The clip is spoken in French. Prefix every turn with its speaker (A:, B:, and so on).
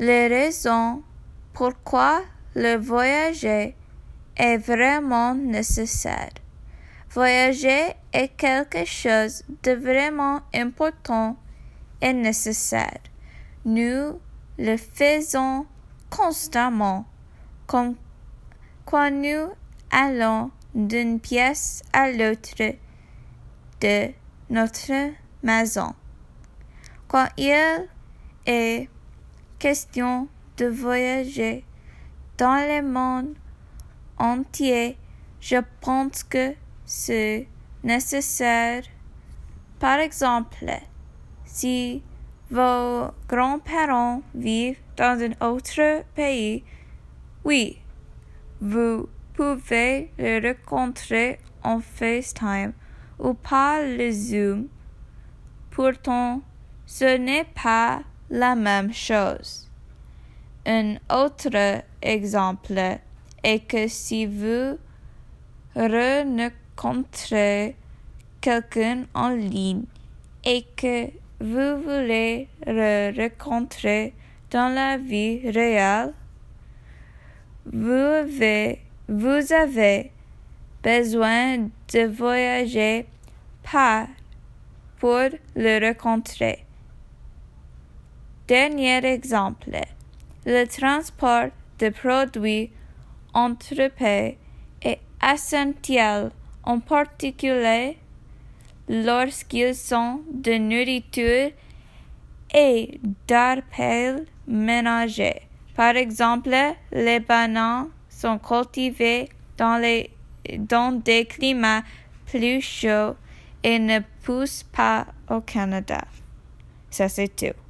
A: les raisons pourquoi le voyager est vraiment nécessaire. Voyager est quelque chose de vraiment important et nécessaire. Nous le faisons constamment, comme quand nous allons d'une pièce à l'autre de notre maison. Quand il est question de voyager dans le monde entier, je pense que c'est nécessaire. Par exemple, si vos grands-parents vivent dans un autre pays, oui, vous pouvez les rencontrer en FaceTime ou par le Zoom. Pourtant, ce n'est pas la même chose. Un autre exemple est que si vous rencontrez quelqu'un en ligne et que vous voulez le rencontrer dans la vie réelle, vous avez, besoin de voyager par pour le rencontrer. Dernier exemple, le transport de produits entre pays est essentiel, en particulier lorsqu'ils sont de nourriture et d'arpels ménagers. Par exemple, les bananes sont cultivées dans, les, dans des climats plus chauds et ne poussent pas au Canada. Ça, c'est tout.